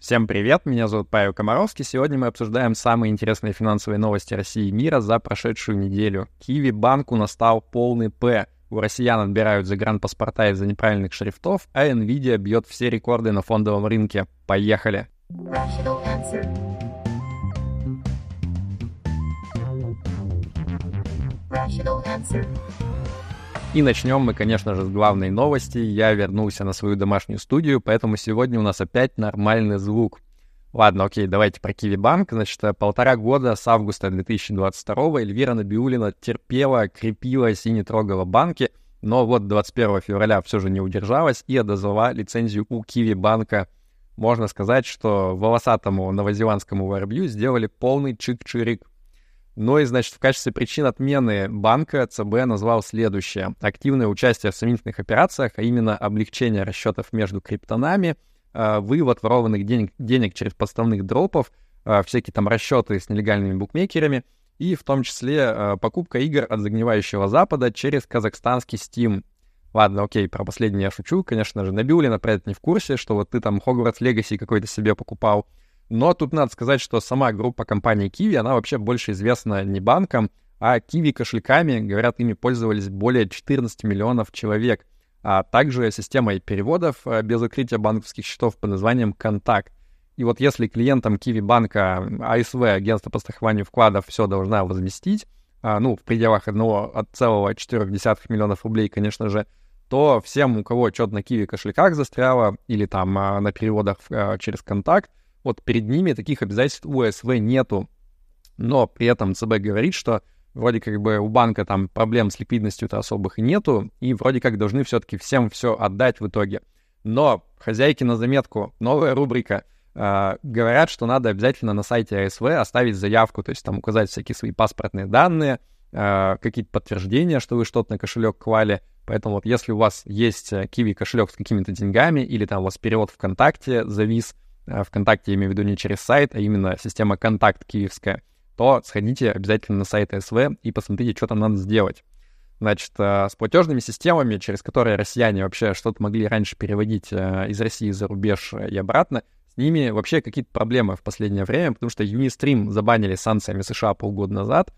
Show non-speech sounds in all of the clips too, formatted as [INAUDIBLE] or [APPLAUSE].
Всем привет, меня зовут Павел Комаровский. Сегодня мы обсуждаем самые интересные финансовые новости России и мира за прошедшую неделю. Киви банку настал полный П. У россиян отбирают загранпаспорта из-за неправильных шрифтов, а Nvidia бьет все рекорды на фондовом рынке. Поехали! Rational answer. И начнем мы, конечно же, с главной новости. Я вернулся на свою домашнюю студию, поэтому сегодня у нас опять нормальный звук. Ладно, окей, давайте про Киви Банк. Значит, полтора года с августа 2022 Эльвира Набиулина терпела, крепилась и не трогала банки, но вот 21 февраля все же не удержалась и отозвала лицензию у Киви Банка. Можно сказать, что волосатому новозеландскому воробью сделали полный чик-чирик. Ну и, значит, в качестве причин отмены банка ЦБ назвал следующее. Активное участие в сомнительных операциях, а именно облегчение расчетов между криптонами, а, вывод ворованных денег, денег через подставных дропов, а, всякие там расчеты с нелегальными букмекерами и в том числе а, покупка игр от загнивающего Запада через казахстанский Steam. Ладно, окей, про последнее я шучу, конечно же. Набиулина про это не в курсе, что вот ты там Hogwarts Legacy какой-то себе покупал. Но тут надо сказать, что сама группа компании Kiwi, она вообще больше известна не банком, а Kiwi кошельками, говорят, ими пользовались более 14 миллионов человек, а также системой переводов э, без укрытия банковских счетов под названием «Контакт». И вот если клиентам Kiwi банка АСВ, агентство по страхованию вкладов, все должна возместить, а, ну, в пределах 1,4 миллионов рублей, конечно же, то всем, у кого что-то на Kiwi кошельках застряло или там а, на переводах а, через контакт, вот перед ними таких обязательств у СВ нету. Но при этом ЦБ говорит, что вроде как бы у банка там проблем с ликвидностью-то особых нету, и вроде как должны все-таки всем все отдать в итоге. Но хозяйки на заметку, новая рубрика. Э, говорят, что надо обязательно на сайте АСВ оставить заявку, то есть там указать всякие свои паспортные данные, э, какие-то подтверждения, что вы что-то на кошелек клали. Поэтому вот если у вас есть Kiwi кошелек с какими-то деньгами, или там у вас перевод ВКонтакте завис, Э, ВКонтакте, я имею в виду не через сайт, а именно система «Контакт» киевская, то сходите обязательно на сайт СВ и посмотрите, что там надо сделать. Значит, э, с платежными системами, через которые россияне вообще что-то могли раньше переводить э, из России за рубеж и обратно, с ними вообще какие-то проблемы в последнее время, потому что Unistream забанили санкциями США полгода назад,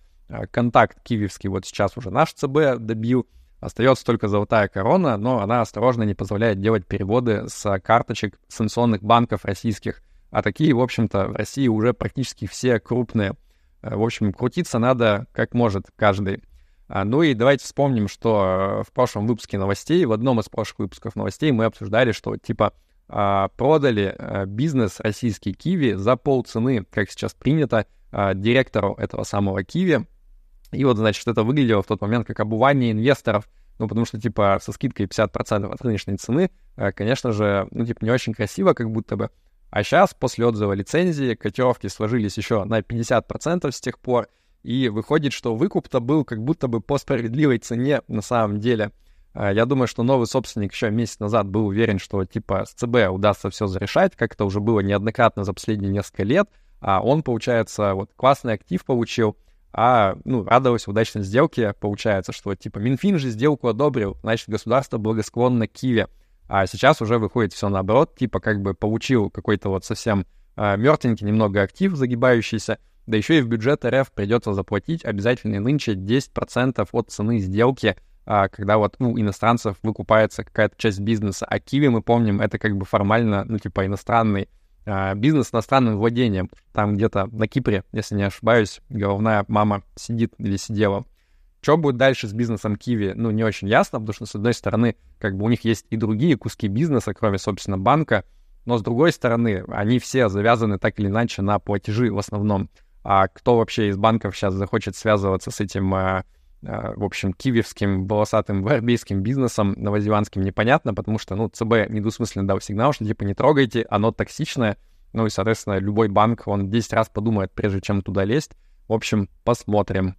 контакт киевский вот сейчас уже наш ЦБ добил, Остается только золотая корона, но она осторожно не позволяет делать переводы с карточек санкционных банков российских. А такие, в общем-то, в России уже практически все крупные. Э, в общем, крутиться надо как может каждый. А, ну и давайте вспомним, что в прошлом выпуске новостей, в одном из прошлых выпусков новостей мы обсуждали, что типа а, продали э, бизнес российский Киви за полцены, как сейчас принято, а, директору этого самого Киви, и вот, значит, это выглядело в тот момент как обувание инвесторов, ну, потому что, типа, со скидкой 50% от рыночной цены, э, конечно же, ну, типа, не очень красиво, как будто бы. А сейчас, после отзыва лицензии, котировки сложились еще на 50% с тех пор, и выходит, что выкуп-то был как будто бы по справедливой цене на самом деле. Э, я думаю, что новый собственник еще месяц назад был уверен, что, типа, с ЦБ удастся все зарешать, как это уже было неоднократно за последние несколько лет, а он, получается, вот классный актив получил — а, ну, радовался удачной сделке. Получается, что, типа, Минфин же сделку одобрил, значит, государство благосклонно Киеве. А сейчас уже выходит все наоборот, типа, как бы получил какой-то вот совсем а, мертвенький немного актив, загибающийся, да еще и в бюджет РФ придется заплатить обязательно нынче 10% от цены сделки, а, когда вот у ну, иностранцев выкупается какая-то часть бизнеса. А Киви, мы помним, это как бы формально, ну, типа, иностранный бизнес с иностранным владением. Там где-то на Кипре, если не ошибаюсь, головная мама сидит или сидела. Что будет дальше с бизнесом Киви, ну, не очень ясно, потому что, с одной стороны, как бы у них есть и другие куски бизнеса, кроме, собственно, банка, но, с другой стороны, они все завязаны так или иначе на платежи в основном. А кто вообще из банков сейчас захочет связываться с этим а, а, в общем, киевским волосатым варбейским бизнесом новозеландским непонятно, потому что, ну, ЦБ недвусмысленно дал сигнал, что, типа, не трогайте, оно токсичное, ну и, соответственно, любой банк, он 10 раз подумает, прежде чем туда лезть. В общем, посмотрим.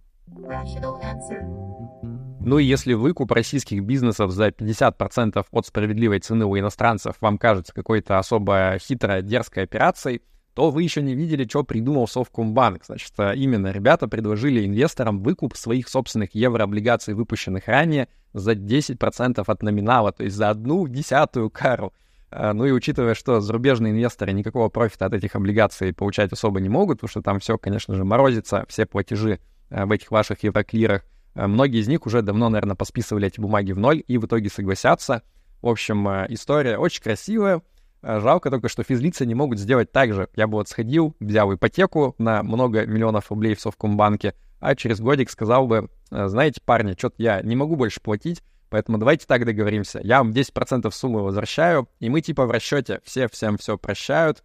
Ну и если выкуп российских бизнесов за 50% от справедливой цены у иностранцев вам кажется какой-то особо хитрой, дерзкой операцией, то вы еще не видели, что придумал Совкомбанк. Значит, э, именно ребята предложили инвесторам выкуп своих собственных еврооблигаций, выпущенных ранее, за 10% от номинала, то есть за одну десятую кару. А, ну и учитывая, что зарубежные инвесторы никакого профита от этих облигаций получать особо не могут, потому что там все, конечно же, морозится, все платежи а, в этих ваших евроклирах, многие из них уже давно, наверное, посписывали эти бумаги в ноль и в итоге согласятся. В общем, история очень красивая. Жалко только, что физлицы не могут сделать так же. Я бы вот сходил, взял ипотеку на много миллионов рублей в Совкомбанке, а через годик сказал бы, знаете, парни, что-то я не могу больше платить, Поэтому давайте так договоримся. Я вам 10% суммы возвращаю, и мы типа в расчете. Все всем все прощают.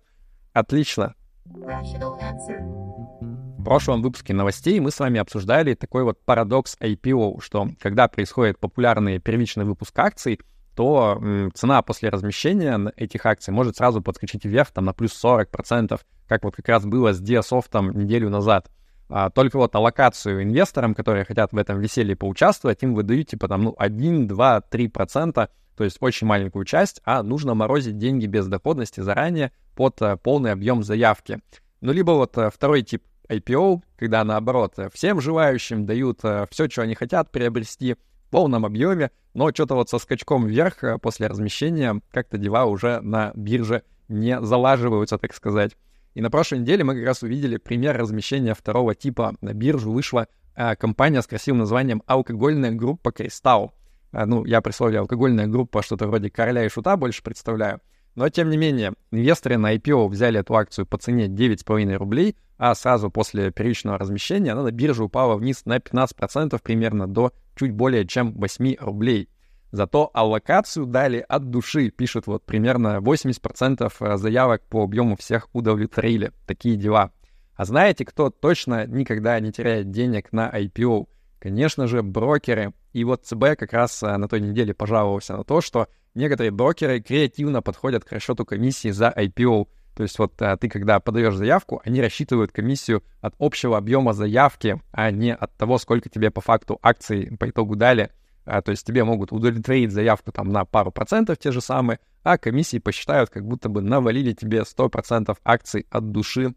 Отлично. В прошлом выпуске новостей мы с вами обсуждали такой вот парадокс IPO, что когда происходит популярный первичный выпуск акций, то цена после размещения этих акций может сразу подскочить вверх там, на плюс 40%, как вот как раз было с Diasoft неделю назад. А, только вот аллокацию инвесторам, которые хотят в этом веселье поучаствовать, им выдают типа там ну 1, 2, 3 процента, то есть очень маленькую часть, а нужно морозить деньги без доходности заранее под а, полный объем заявки. Ну, либо вот а, второй тип IPO, когда наоборот всем желающим дают все, что они хотят приобрести полном объеме, но что-то вот со скачком вверх а, после размещения как-то дела уже на бирже не залаживаются, так сказать. И на прошлой неделе мы как раз увидели пример размещения второго типа. На биржу вышла а, компания с красивым названием «Алкогольная группа Кристалл». А, ну, я при слове «алкогольная группа» что-то вроде «Короля и Шута» больше представляю. Но, тем не менее, инвесторы на IPO взяли эту акцию по цене 9,5 рублей, а сразу после первичного размещения она на бирже упала вниз на 15% примерно до чуть более чем 8 рублей. Зато аллокацию дали от души, пишут вот примерно 80% э, заявок по объему всех удовлетворили. Такие дела. А знаете, кто точно никогда не теряет денег на IPO? Конечно же, брокеры. И вот ЦБ как раз э, на той неделе пожаловался на то, что некоторые брокеры креативно подходят к расчету комиссии за IPO. То есть вот э, ты, когда подаешь заявку, они рассчитывают комиссию от общего объема заявки, а не от того, сколько тебе по факту акций по итогу дали. А, то есть тебе могут удовлетворить заявку там на пару процентов те же самые, а комиссии посчитают, как будто бы навалили тебе 100% акций от души.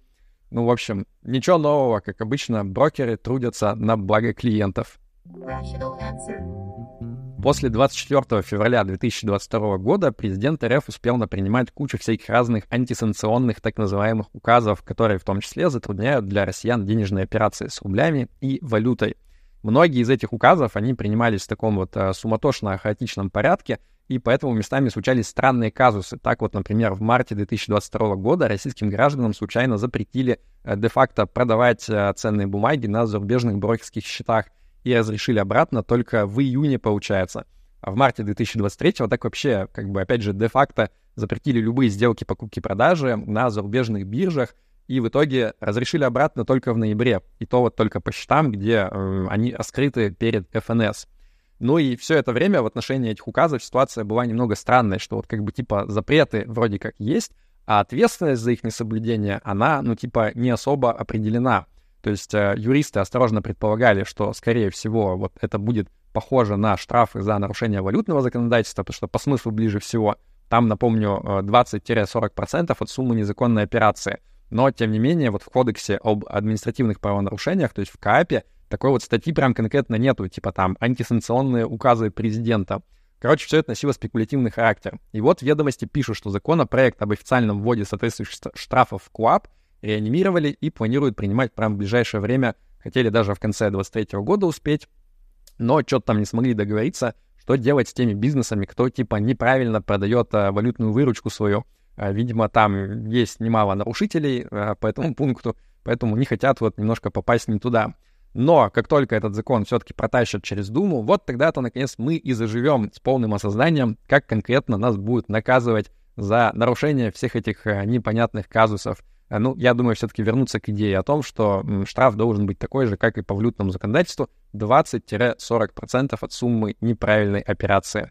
Ну, в общем, ничего нового, как обычно, брокеры трудятся на благо клиентов. После 24 февраля 2022 года президент РФ успел напринимать кучу всяких разных антисанкционных так называемых указов, которые в том числе затрудняют для россиян денежные операции с рублями и валютой. Многие из этих указов, они принимались в таком вот uh, суматошно-хаотичном порядке, и поэтому местами случались странные казусы. Так вот, например, в марте 2022 года российским гражданам случайно запретили uh, де-факто продавать uh, ценные бумаги на зарубежных брокерских счетах и разрешили обратно только в июне, получается. А в марте 2023 так вообще, как бы, опять же, де-факто запретили любые сделки покупки-продажи на зарубежных биржах, и в итоге разрешили обратно только в ноябре, и то вот только по счетам, где э, они раскрыты перед ФНС. Ну и все это время в отношении этих указов ситуация была немного странная, что вот как бы типа запреты вроде как есть, а ответственность за их несоблюдение, она, ну типа, не особо определена. То есть э, юристы осторожно предполагали, что, скорее всего, вот это будет похоже на штрафы за нарушение валютного законодательства, потому что по смыслу ближе всего. Там, напомню, 20-40% э, от суммы незаконной операции — но, тем не менее, вот в кодексе об административных правонарушениях, то есть в КАПе, такой вот статьи прям конкретно нету, типа там антисанкционные указы президента. Короче, все это носило спекулятивный характер. И вот ведомости пишут, что законопроект об официальном вводе соответствующих штрафов в КУАП реанимировали и планируют принимать прямо в ближайшее время. Хотели даже в конце 2023 года успеть, но что-то там не смогли договориться, что делать с теми бизнесами, кто типа неправильно продает а, валютную выручку свою. А, видимо, там есть немало нарушителей а, по этому пункту, поэтому не хотят вот немножко попасть не туда. Но как только этот закон все-таки протащат через Думу, вот тогда-то, наконец, мы и заживем с полным осознанием, как конкретно нас будут наказывать за нарушение всех этих а, непонятных казусов. Ну, я думаю, все-таки вернуться к идее о том, что штраф должен быть такой же, как и по валютному законодательству, 20-40% от суммы неправильной операции.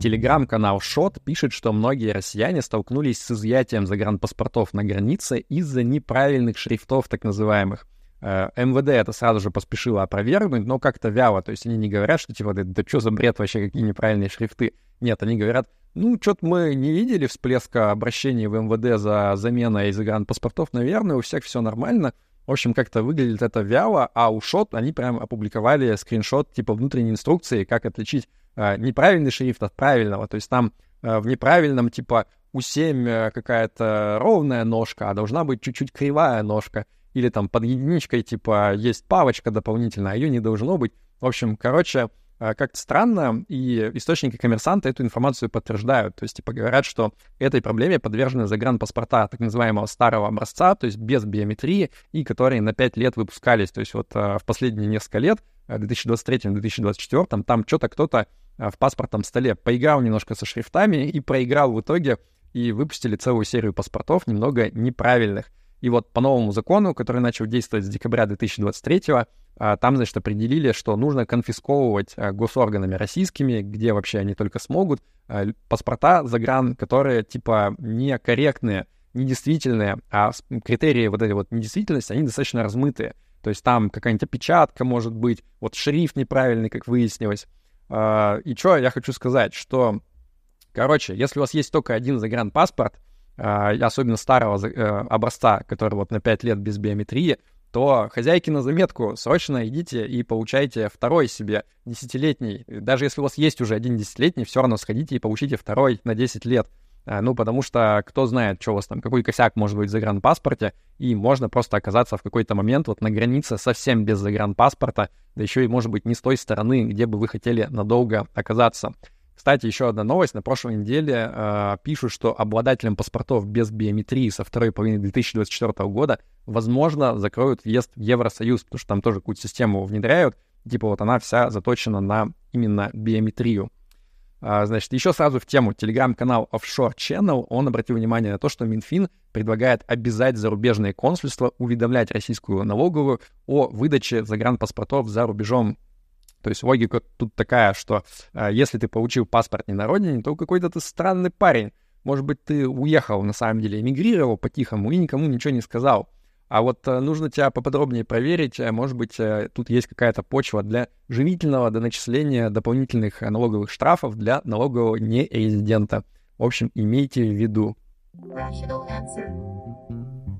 Телеграм-канал Шот пишет, что многие россияне столкнулись с изъятием загранпаспортов на границе из-за неправильных шрифтов, так называемых. Э, МВД это сразу же поспешило опровергнуть, но как-то вяло. То есть они не говорят, что типа, да, да что за бред вообще, какие неправильные шрифты. Нет, они говорят, ну, что-то мы не видели всплеска обращений в МВД за заменой загранпаспортов. Наверное, у всех все нормально. В общем, как-то выглядит это вяло, а у Шот они прям опубликовали скриншот типа внутренней инструкции, как отличить э, неправильный шрифт от правильного. То есть там э, в неправильном, типа, у 7 э, какая-то ровная ножка, а должна быть чуть-чуть кривая ножка. Или там под единичкой, типа, есть павочка дополнительная, а ее не должно быть. В общем, короче, э, как-то странно, и источники коммерсанта эту информацию подтверждают. То есть, типа, говорят, что этой проблеме подвержены загранпаспорта так называемого старого образца, то есть без биометрии, и которые на 5 лет выпускались. То есть вот э, в последние несколько лет, в 2023-2024, там что-то кто-то в паспортном столе поиграл немножко со шрифтами и проиграл в итоге и выпустили целую серию паспортов немного неправильных. И вот по новому закону, который начал действовать с декабря 2023 а, там, значит, определили, что нужно конфисковывать а, госорганами российскими, где вообще они только смогут, а, паспорта загран, которые, типа, некорректные, недействительные, а критерии вот этой вот недействительности, они достаточно размытые. То есть там какая-нибудь опечатка может быть, вот шрифт неправильный, как выяснилось. И что я хочу сказать, что Короче, если у вас есть только один загранпаспорт, э, особенно старого э, образца, который вот на 5 лет без биометрии, то хозяйки на заметку, срочно идите и получайте второй себе десятилетний. Даже если у вас есть уже один десятилетний, все равно сходите и получите второй на 10 лет. Э, ну, потому что кто знает, что у вас там, какой косяк может быть в загранпаспорте, и можно просто оказаться в какой-то момент вот на границе совсем без загранпаспорта, да еще и, может быть, не с той стороны, где бы вы хотели надолго оказаться. Кстати, еще одна новость. На прошлой неделе э, пишут, что обладателям паспортов без биометрии со второй половины 2024 года, возможно, закроют въезд в Евросоюз, потому что там тоже какую-то систему внедряют. Типа вот она вся заточена на именно биометрию. А, значит, еще сразу в тему. Телеграм-канал Offshore Channel, он обратил внимание на то, что Минфин предлагает обязать зарубежные консульства уведомлять российскую налоговую о выдаче загранпаспортов за рубежом то есть логика тут такая, что э, если ты получил паспорт не на родине, то какой-то ты странный парень. Может быть, ты уехал, на самом деле, эмигрировал по-тихому и никому ничего не сказал. А вот э, нужно тебя поподробнее проверить. Э, может быть, э, тут есть какая-то почва для живительного доначисления дополнительных налоговых штрафов для налогового нерезидента. В общем, имейте в виду.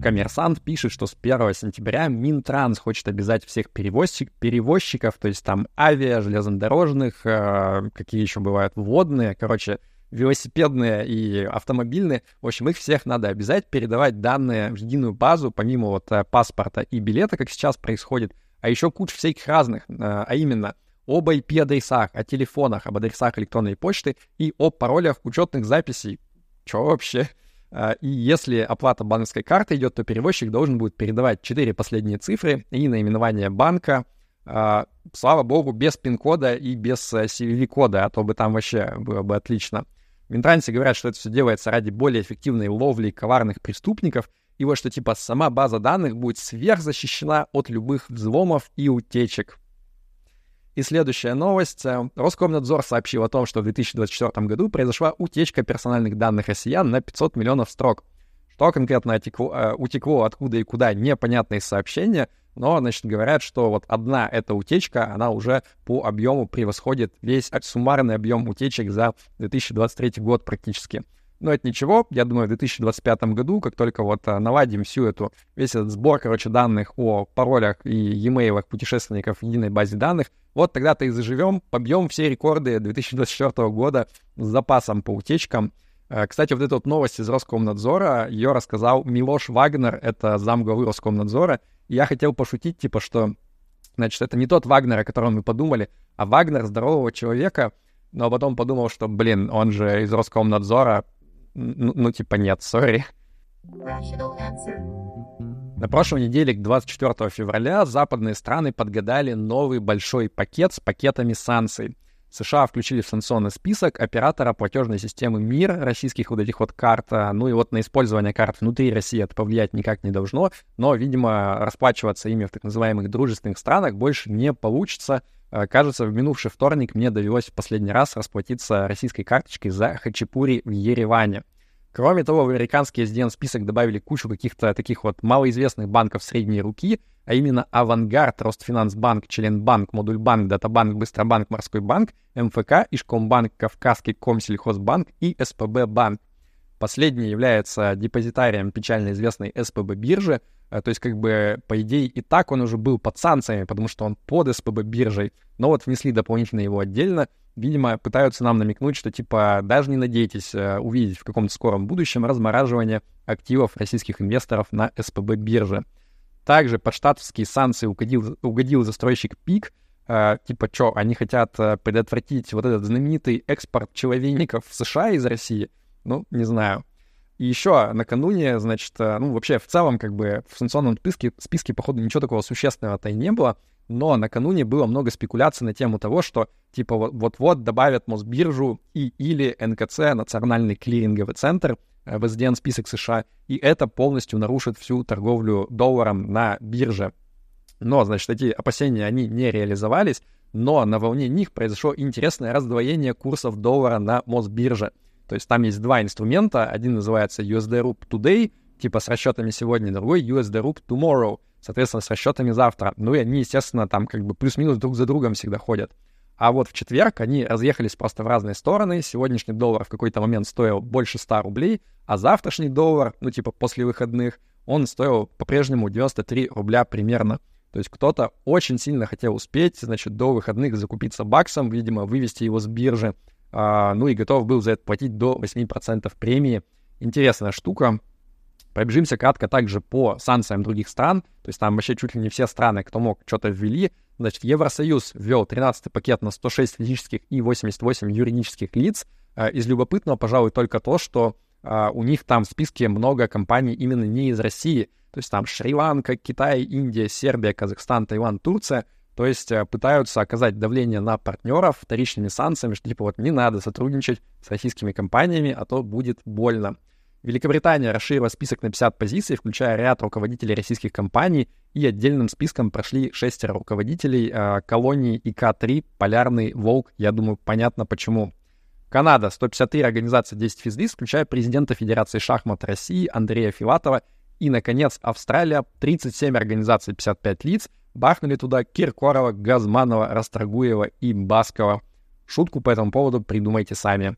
Коммерсант пишет, что с 1 сентября Минтранс хочет обязать всех перевозчик, перевозчиков, то есть там авиа, железнодорожных, э, какие еще бывают, водные, короче, велосипедные и автомобильные. В общем, их всех надо обязать передавать данные в единую базу, помимо вот э, паспорта и билета, как сейчас происходит, а еще куча всяких разных, э, а именно об IP-адресах, о телефонах, об адресах электронной почты и о паролях учетных записей. Чё вообще? А, и если оплата банковской карты идет, то перевозчик должен будет передавать 4 последние цифры и наименование банка. А, слава богу, без пин-кода и без CVV-кода, э, а то бы там вообще было бы отлично. Минтрансе говорят, что это все делается ради более эффективной ловли коварных преступников, и вот что типа сама база данных будет сверхзащищена от любых взломов и утечек. И следующая новость. Э, Роскомнадзор сообщил о том, что в 2024 году произошла утечка персональных данных россиян на 500 миллионов строк. Что конкретно отекло, э, утекло, откуда и куда, непонятные сообщения, но, значит, говорят, что вот одна эта утечка, она уже по объему превосходит весь суммарный объем утечек за 2023 год практически. Но это ничего, я думаю, в 2025 году, как только вот а, наладим всю эту, весь этот сбор, короче, данных о паролях и e-mail путешественников в единой базе данных, вот тогда-то и заживем, побьем все рекорды 2024 года с запасом по утечкам. А, кстати, вот эта вот новость из Роскомнадзора, ее рассказал Милош Вагнер, это замглавы Роскомнадзора. И я хотел пошутить, типа, что, значит, это не тот Вагнер, о котором мы подумали, а Вагнер здорового человека, но потом подумал, что, блин, он же из Роскомнадзора, ну, ну типа нет, сори. На прошлой неделе, к 24 февраля, западные страны подгадали новый большой пакет с пакетами санкций. США включили в санкционный список оператора платежной системы МИР, российских вот этих вот карт. А, ну и вот на использование карт внутри России это повлиять никак не должно, но, видимо, расплачиваться ими в так называемых дружественных странах больше не получится. А, кажется, в минувший вторник мне довелось в последний раз расплатиться российской карточкой за хачапури в Ереване. Кроме того, в американский SDN-список добавили кучу каких-то таких вот малоизвестных банков средней руки, а именно Авангард, Ростфинансбанк, Челенбанк, Модульбанк, Датабанк, Быстробанк, Морской банк, МФК, Ишкомбанк, Кавказский Комсельхозбанк и СПБ банк. Последний является депозитарием печально известной СПБ биржи, э, то есть, как бы, по идее, и так он уже был под санкциями, потому что он под СПБ биржей, но вот внесли дополнительно его отдельно. Видимо, пытаются нам намекнуть, что, типа, даже не надейтесь э, увидеть в каком-то скором будущем размораживание активов российских инвесторов на СПБ бирже. Также под штатовские санкции угодил, угодил застройщик ПИК, э, типа, что, они хотят э, предотвратить вот этот знаменитый экспорт человейников в США из России? Ну, не знаю. И еще накануне, значит, э, ну, вообще в целом, как бы, в санкционном списке, списке, походу, ничего такого существенного-то и не было, но накануне было много спекуляций на тему того, что, типа, вот-вот добавят Мосбиржу и или НКЦ, Национальный клиринговый центр, э, в SDN-список США, и это полностью нарушит всю торговлю долларом на бирже. Но, значит, эти опасения, они не реализовались, но на волне них произошло интересное раздвоение курсов доллара на Мосбирже. То есть там есть два инструмента. Один называется USD Rup Today, типа с расчетами сегодня, другой USD Rup Tomorrow, соответственно, с расчетами завтра. Ну и они, естественно, там как бы плюс-минус друг за другом всегда ходят. А вот в четверг они разъехались просто в разные стороны. Сегодняшний доллар в какой-то момент стоил больше 100 рублей, а завтрашний доллар, ну типа после выходных, он стоил по-прежнему 93 рубля примерно. То есть кто-то очень сильно хотел успеть, значит, до выходных закупиться баксом, видимо, вывести его с биржи, ну и готов был за это платить до 8% премии. Интересная штука. Пробежимся кратко также по санкциям других стран. То есть там вообще чуть ли не все страны, кто мог, что-то ввели. Значит, Евросоюз ввел 13-й пакет на 106 физических и 88 юридических лиц. А, из любопытного, пожалуй, только то, что а, у них там в списке много компаний именно не из России. То есть там Шри-Ланка, Китай, Индия, Сербия, Казахстан, Таиланд, Турция — то есть э, пытаются оказать давление на партнеров вторичными санкциями, что типа вот не надо сотрудничать с российскими компаниями, а то будет больно. Великобритания расширила список на 50 позиций, включая ряд руководителей российских компаний, и отдельным списком прошли шестеро руководителей э, колонии ИК-3, Полярный Волк, я думаю, понятно почему. Канада, 153 организации 10 физлиц, включая президента Федерации шахмат России Андрея Филатова. И, наконец, Австралия, 37 организаций 55 лиц, Бахнули туда Киркорова, Газманова, Растрагуева и Баскова. Шутку по этому поводу придумайте сами.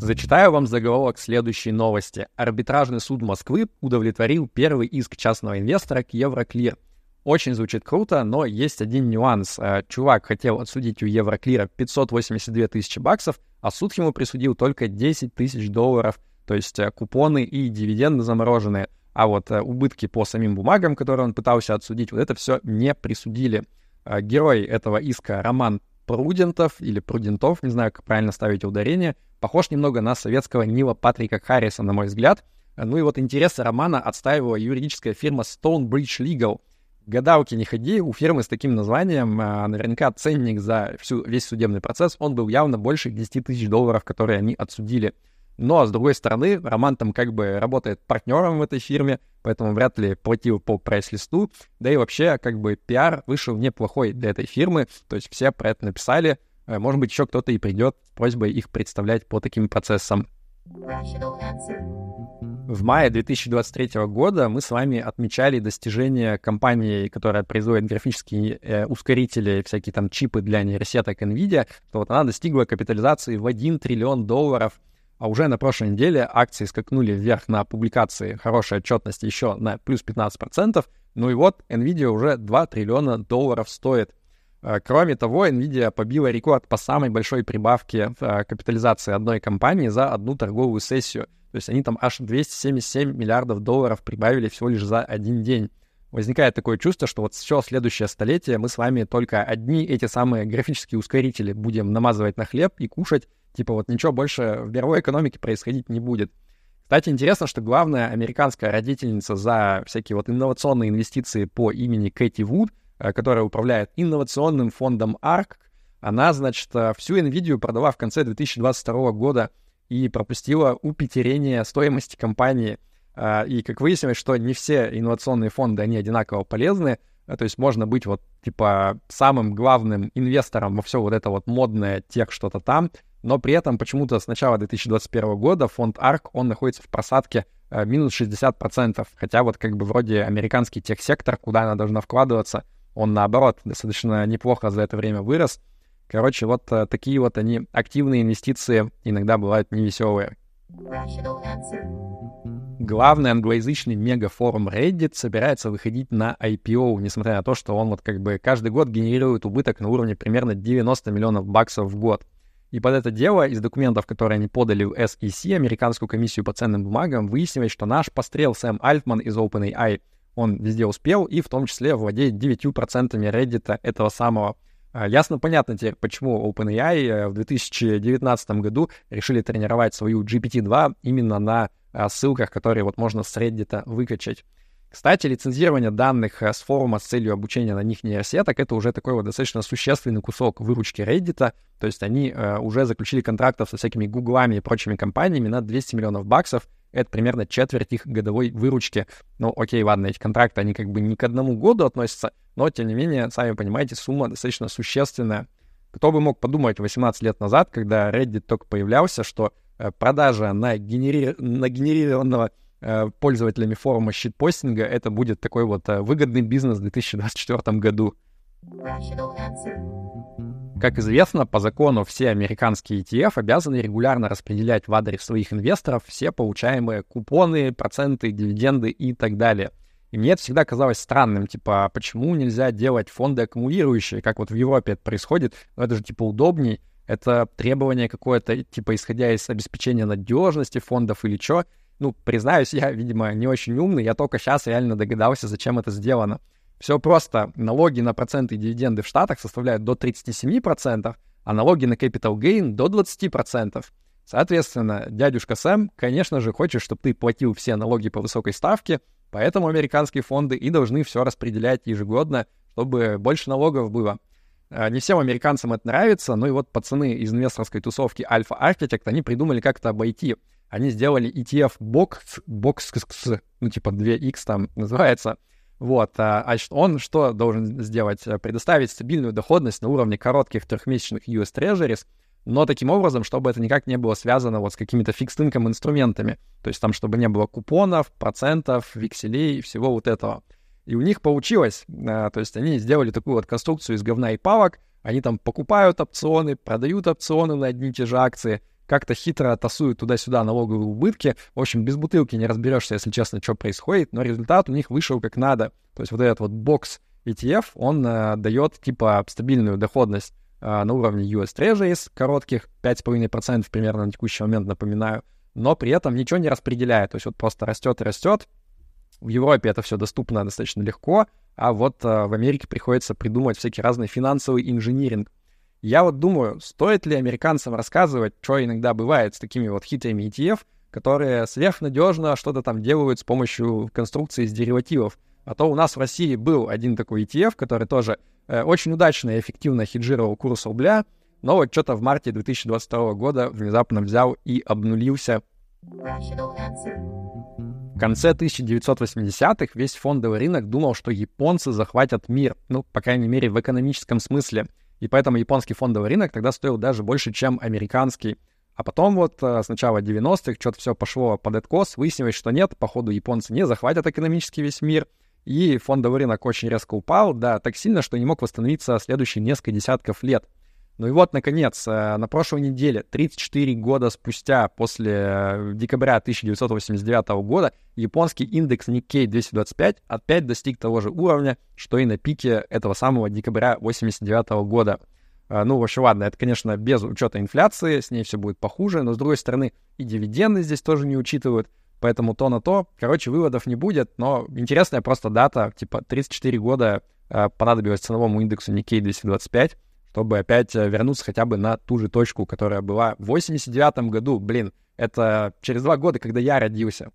Зачитаю вам заголовок следующей новости. Арбитражный суд Москвы удовлетворил первый иск частного инвестора к Евроклир. Очень звучит круто, но есть один нюанс. Э, чувак хотел отсудить у Евроклира 582 тысячи баксов, а суд ему присудил только 10 тысяч долларов, то есть э, купоны и дивиденды замороженные — а вот э, убытки по самим бумагам, которые он пытался отсудить, вот это все не присудили. Э, герой этого иска Роман Прудентов или Прудентов, не знаю, как правильно ставить ударение, похож немного на советского Нила Патрика Харриса, на мой взгляд. Ну и вот интересы Романа отстаивала юридическая фирма Stonebridge Legal. Гадалки не ходи, у фирмы с таким названием э, наверняка ценник за всю, весь судебный процесс, он был явно больше 10 тысяч долларов, которые они отсудили. Но, с другой стороны, Роман там как бы работает партнером в этой фирме, поэтому вряд ли платил по прайс-листу. Да и вообще, как бы, пиар вышел неплохой для этой фирмы, то есть все про это написали. Э, может быть, еще кто-то и придет с просьбой их представлять по таким процессам. В мае 2023 года мы с вами отмечали достижения компании, которая производит графические э, ускорители, всякие там чипы для нейросеток NVIDIA, что вот она достигла капитализации в 1 триллион долларов — а уже на прошлой неделе акции скакнули вверх на публикации хорошей отчетности еще на плюс 15%. Ну и вот NVIDIA уже 2 триллиона долларов стоит. Э, кроме того, NVIDIA побила рекорд по самой большой прибавке э, капитализации одной компании за одну торговую сессию. То есть они там аж 277 миллиардов долларов прибавили всего лишь за один день. Возникает такое чувство, что вот все следующее столетие мы с вами только одни эти самые графические ускорители будем намазывать на хлеб и кушать, Типа вот ничего больше в мировой экономике происходить не будет. Кстати, интересно, что главная американская родительница за всякие вот инновационные инвестиции по имени Кэти Вуд, э, которая управляет инновационным фондом ARK, она, значит, э, всю NVIDIA продала в конце 2022 года и пропустила упетерение стоимости компании. Э, и как выяснилось, что не все инновационные фонды, они одинаково полезны, то есть можно быть вот, типа, самым главным инвестором во все вот это вот модное тех что-то там, но при этом почему-то с начала 2021 года фонд ARK, он находится в просадке э, минус 60%, хотя вот как бы вроде американский техсектор, куда она должна вкладываться, он наоборот достаточно неплохо за это время вырос. Короче, вот такие вот они активные инвестиции иногда бывают невеселые. Главный англоязычный мегафорум Reddit собирается выходить на IPO, несмотря на то, что он вот как бы каждый год генерирует убыток на уровне примерно 90 миллионов баксов в год. И под это дело из документов, которые они подали в SEC, американскую комиссию по ценным бумагам, выяснилось, что наш пострел Сэм Альтман из OpenAI, он везде успел и в том числе владеет 9% Reddit этого самого. А, ясно, понятно теперь, почему OpenAI э, в 2019 году решили тренировать свою GPT-2 именно на ссылках, которые вот можно с Reddit выкачать. Кстати, лицензирование данных э, с форума с целью обучения на них нейросеток — это уже такой вот достаточно существенный кусок выручки Reddit. То есть они э, уже заключили контрактов со всякими гуглами и прочими компаниями на 200 миллионов баксов. Это примерно четверть их годовой выручки. Ну, окей, ладно, эти контракты, они как бы не к одному году относятся, но, тем не менее, сами понимаете, сумма достаточно существенная. Кто бы мог подумать 18 лет назад, когда Reddit только появлялся, что продажа на, генери... на генерированного Э, пользователями форума щитпостинга, это будет такой вот э, выгодный бизнес в 2024 году. Как известно, по закону все американские ETF обязаны регулярно распределять в адрес своих инвесторов все получаемые купоны, проценты, дивиденды и так далее. И мне это всегда казалось странным, типа, а почему нельзя делать фонды аккумулирующие, как вот в Европе это происходит, но это же типа удобней, это требование какое-то, типа, исходя из обеспечения надежности фондов или что ну, признаюсь, я, видимо, не очень умный, я только сейчас реально догадался, зачем это сделано. Все просто. Налоги на проценты и дивиденды в Штатах составляют до 37%, а налоги на capital gain до 20%. Соответственно, дядюшка Сэм, конечно же, хочет, чтобы ты платил все налоги по высокой ставке, поэтому американские фонды и должны все распределять ежегодно, чтобы больше налогов было. А, не всем американцам это нравится, но и вот пацаны из инвесторской тусовки Alpha Architect, они придумали как это обойти — они сделали ETF Box, Box, ну, типа 2X там называется. Вот, а, а он что должен сделать? Предоставить стабильную доходность на уровне коротких трехмесячных US Treasuries, но таким образом, чтобы это никак не было связано вот с какими-то фикс инструментами. То есть там, чтобы не было купонов, процентов, векселей и всего вот этого. И у них получилось. А, то есть они сделали такую вот конструкцию из говна и палок. Они там покупают опционы, продают опционы на одни и те же акции — как-то хитро тасуют туда-сюда налоговые убытки. В общем, без бутылки не разберешься, если честно, что происходит, но результат у них вышел как надо. То есть вот этот вот бокс ETF, он э, дает типа стабильную доходность э, на уровне US Treasuries, коротких 5,5% примерно на текущий момент, напоминаю, но при этом ничего не распределяет. То есть вот просто растет и растет. В Европе это все доступно достаточно легко, а вот э, в Америке приходится придумать всякий разный финансовый инжиниринг. Я вот думаю, стоит ли американцам рассказывать, что иногда бывает с такими вот хитрыми ETF, которые сверхнадежно что-то там делают с помощью конструкции из деривативов. А то у нас в России был один такой ETF, который тоже э, очень удачно и эффективно хеджировал курс рубля, но вот что-то в марте 2022 года внезапно взял и обнулился. В конце 1980-х весь фондовый рынок думал, что японцы захватят мир, ну, по крайней мере, в экономическом смысле — и поэтому японский фондовый рынок тогда стоил даже больше, чем американский. А потом вот э, с начала 90-х что-то все пошло под откос, выяснилось, что нет, походу японцы не захватят экономически весь мир, и фондовый рынок очень резко упал, да, так сильно, что не мог восстановиться следующие несколько десятков лет. Ну и вот, наконец, э, на прошлой неделе, 34 года спустя, после э, декабря 1989 года, японский индекс Nikkei 225 опять достиг того же уровня, что и на пике этого самого декабря 1989 года. Э, ну, вообще, ладно, это, конечно, без учета инфляции, с ней все будет похуже, но, с другой стороны, и дивиденды здесь тоже не учитывают, поэтому то на то. Короче, выводов не будет, но интересная просто дата, типа 34 года понадобилось ценовому индексу Nikkei 225, чтобы опять э, вернуться хотя бы на ту же точку, которая была в 89 году. Блин, это через два года, когда я родился.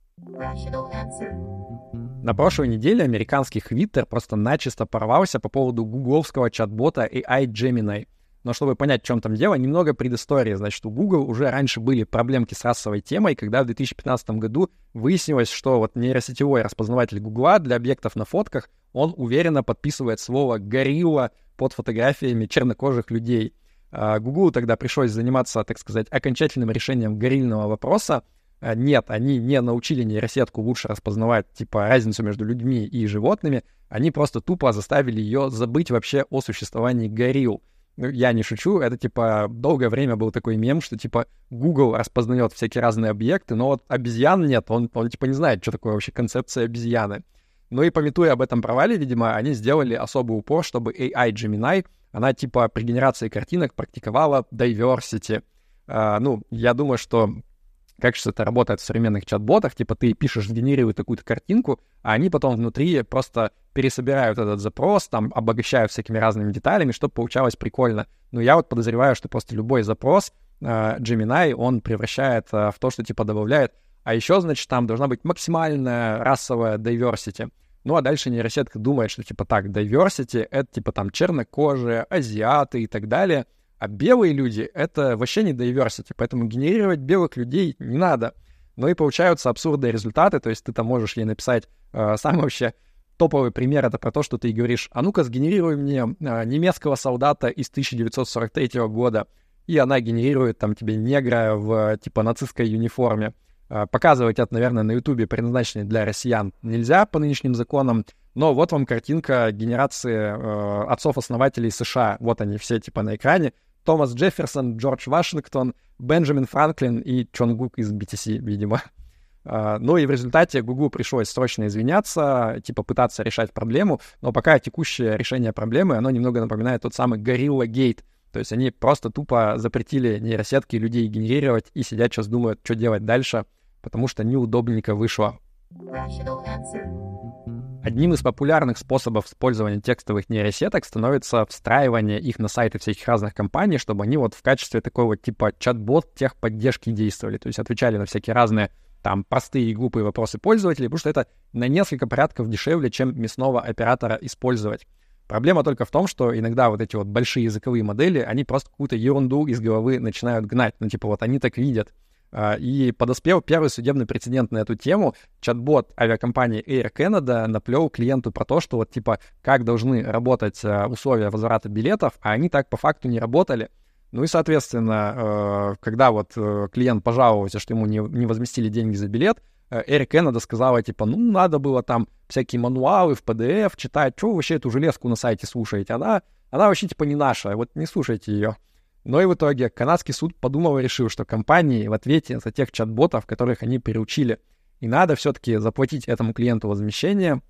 На прошлой неделе американский Twitter просто начисто порвался по поводу гугловского чат-бота AI Gemini. Но чтобы понять, в чем там дело, немного предыстории. Значит, у Google уже раньше были проблемки с расовой темой, когда в 2015 году выяснилось, что вот нейросетевой распознаватель Google для объектов на фотках, он уверенно подписывает слово «горилла» под фотографиями чернокожих людей. Гуглу а, тогда пришлось заниматься, так сказать, окончательным решением горильного вопроса. А, нет, они не научили нейросетку лучше распознавать, типа, разницу между людьми и животными. Они просто тупо заставили ее забыть вообще о существовании горилл. ну, я не шучу, это, типа, долгое время был такой мем, что, типа, Google распознает всякие разные объекты, но вот обезьян нет, он, он типа, не знает, что такое вообще концепция обезьяны. Ну и пометуя об этом провале, видимо, они сделали особый упор, чтобы AI Gemini, она, типа, при генерации картинок практиковала diversity. Uh, ну, я думаю, что как же это работает в современных чат-ботах, типа ты пишешь, генерирует какую-то картинку, а они потом внутри просто пересобирают этот запрос, там обогащают всякими разными деталями, чтобы получалось прикольно. Но я вот подозреваю, что просто любой запрос э, Gemini, он превращает э, в то, что типа добавляет. А еще, значит, там должна быть максимальная расовая diversity. Ну, а дальше нейросетка думает, что типа так, diversity — это типа там чернокожие, азиаты и так далее — а белые люди — это вообще не diversity, поэтому генерировать белых людей не надо. Ну и получаются абсурдные результаты, то есть ты там можешь ей написать э, самый вообще топовый пример, это про то, что ты говоришь, а ну-ка сгенерируй мне э, немецкого солдата из 1943 года, и она генерирует там тебе негра в типа нацистской униформе. Э, показывать это, наверное, на ютубе предназначенный для россиян нельзя по нынешним законам, но вот вам картинка генерации э, отцов-основателей США. Вот они все типа на экране. Томас Джефферсон, Джордж Вашингтон, Бенджамин Франклин и Чон Гук из BTC, видимо. Uh, ну и в результате Гугу пришлось срочно извиняться, типа пытаться решать проблему, но пока текущее решение проблемы, оно немного напоминает тот самый Gorilla Gate. То есть они просто тупо запретили нейросетки людей генерировать и сидят сейчас думают, что делать дальше, потому что неудобненько вышло. Одним из популярных способов использования текстовых нейросеток становится встраивание их на сайты всяких разных компаний, чтобы они вот в качестве такого типа чат-бот техподдержки действовали, то есть отвечали на всякие разные там простые и глупые вопросы пользователей, потому что это на несколько порядков дешевле, чем мясного оператора использовать. Проблема только в том, что иногда вот эти вот большие языковые модели, они просто какую-то ерунду из головы начинают гнать. Ну, типа вот они так видят. А, и подоспел первый судебный прецедент на эту тему. Чат-бот авиакомпании Air Canada наплел клиенту про то, что вот типа как должны работать а, условия возврата билетов, а они так по факту не работали. Ну и, соответственно, а, когда вот э, клиент пожаловался, что ему не, возместили деньги за билет, Air Canada сказала, типа, ну, надо было там всякие мануалы в PDF читать, что вы вообще эту железку на сайте слушаете? Она, она вообще, типа, не наша, вот не слушайте ее. Но и в итоге канадский суд подумал и решил, что компании в ответе за тех чат-ботов, которых они переучили, и надо все-таки заплатить этому клиенту возмещение,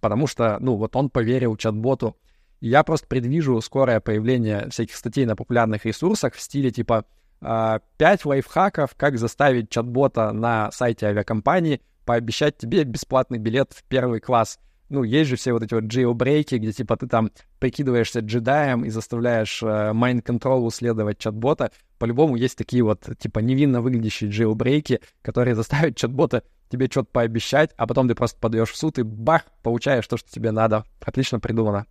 потому что, ну, вот он поверил чат-боту. И я просто предвижу скорое появление всяких статей на популярных ресурсах в стиле типа «5 лайфхаков, как заставить чат-бота на сайте авиакомпании пообещать тебе бесплатный билет в первый класс» ну, есть же все вот эти вот джейлбрейки, где, типа, ты там прикидываешься джедаем и заставляешь э, майнд-контролу следовать чат-бота. По-любому есть такие вот, типа, невинно выглядящие джейлбрейки, которые заставят чат-бота тебе что-то пообещать, а потом ты просто подаешь в суд и бах, получаешь то, что тебе надо. Отлично придумано.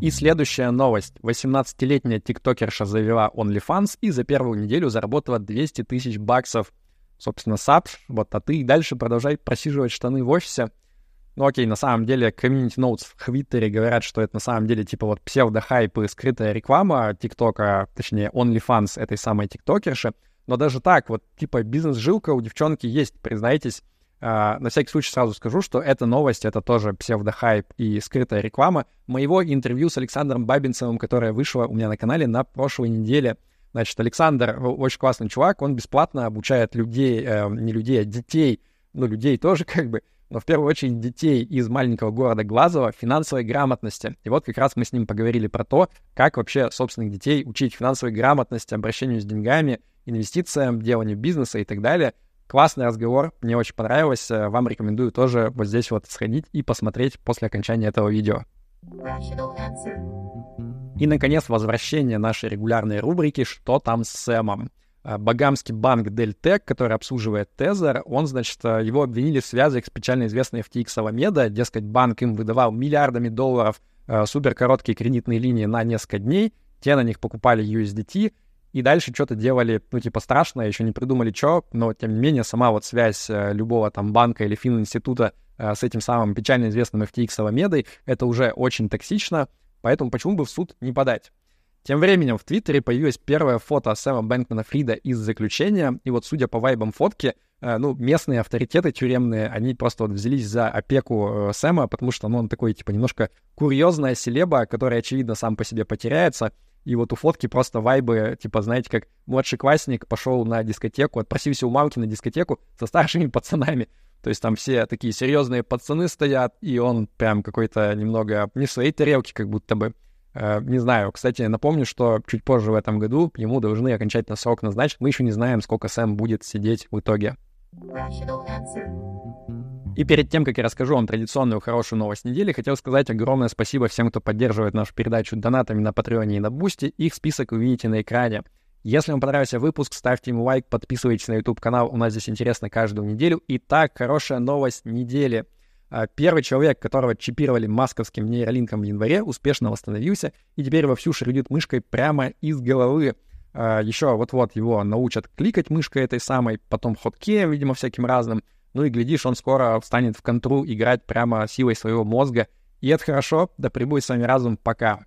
И следующая новость. 18-летняя тиктокерша завела OnlyFans и за первую неделю заработала 200 тысяч баксов — собственно, SAP, вот, а ты дальше продолжай просиживать штаны в офисе. Ну окей, на самом деле, комьюнити notes в Твиттере говорят, что это на самом деле типа вот псевдо-хайп и скрытая реклама ТикТока, точнее, OnlyFans этой самой тиктокерши. Но даже так, вот типа бизнес-жилка у девчонки есть, признайтесь. Uh, на всякий случай сразу скажу, что эта новость — это тоже псевдо-хайп и скрытая реклама моего интервью с Александром Бабинцевым, которое вышло у меня на канале на прошлой неделе — Значит, Александр очень классный чувак, он бесплатно обучает людей, э, не людей, а детей, ну, людей тоже [LAUGHS] как бы, но в первую очередь детей из маленького города Глазово финансовой грамотности. И вот как раз мы с ним поговорили про то, как вообще собственных детей учить финансовой грамотности, обращению с деньгами, инвестициям, деланию бизнеса и так далее. Классный разговор, мне очень понравилось. Э, вам рекомендую тоже вот здесь вот сходить и посмотреть после окончания этого видео. И, наконец, возвращение нашей регулярной рубрики «Что там с Сэмом?». А, Багамский банк Дельтек, который обслуживает Тезер, он, значит, а, его обвинили в связях с печально известной FTX Alameda. Дескать, банк им выдавал миллиардами долларов э, суперкороткие кредитные линии на несколько дней. Те на них покупали USDT, и дальше что-то делали, ну, типа, страшное, еще не придумали, что, но, тем не менее, сама вот связь э, любого там банка или фининститута э, с этим самым печально известным FTX Alameda, это уже очень токсично, Поэтому почему бы в суд не подать? Тем временем в Твиттере появилось первое фото Сэма Бэнкмана Фрида из заключения, и вот судя по вайбам фотки, э, ну, местные авторитеты тюремные, они просто вот взялись за опеку э, Сэма, потому что ну, он такой, типа, немножко курьезная селеба, которая, очевидно, сам по себе потеряется, и вот у фотки просто вайбы, типа, знаете, как младший классник пошел на дискотеку, отпросился у мамки на дискотеку со старшими [LAUGHS] пацанами. То есть там все такие серьезные пацаны стоят, и он прям какой-то немного не в своей тарелке, как будто бы. Э, не знаю. Кстати, напомню, что чуть позже в этом году ему должны окончательно срок назначить. Мы еще не знаем, сколько Сэм будет сидеть в итоге. И перед тем, как я расскажу вам традиционную хорошую новость недели, хотел сказать огромное спасибо всем, кто поддерживает нашу передачу донатами на Патреоне и на Бусти. Их список вы видите на экране. Если вам понравился выпуск, ставьте ему лайк, подписывайтесь на YouTube-канал, у нас здесь интересно каждую неделю. Итак, хорошая новость недели — а, первый человек, которого чипировали масковским нейролинком в январе, успешно восстановился и теперь вовсю шевелит мышкой прямо из головы. А, Еще вот-вот его научат кликать мышкой этой самой, потом хоткеем, видимо, всяким разным. Ну и, глядишь, он скоро станет в контру играть прямо силой своего мозга. И это хорошо, да прибудет с вами разум, пока.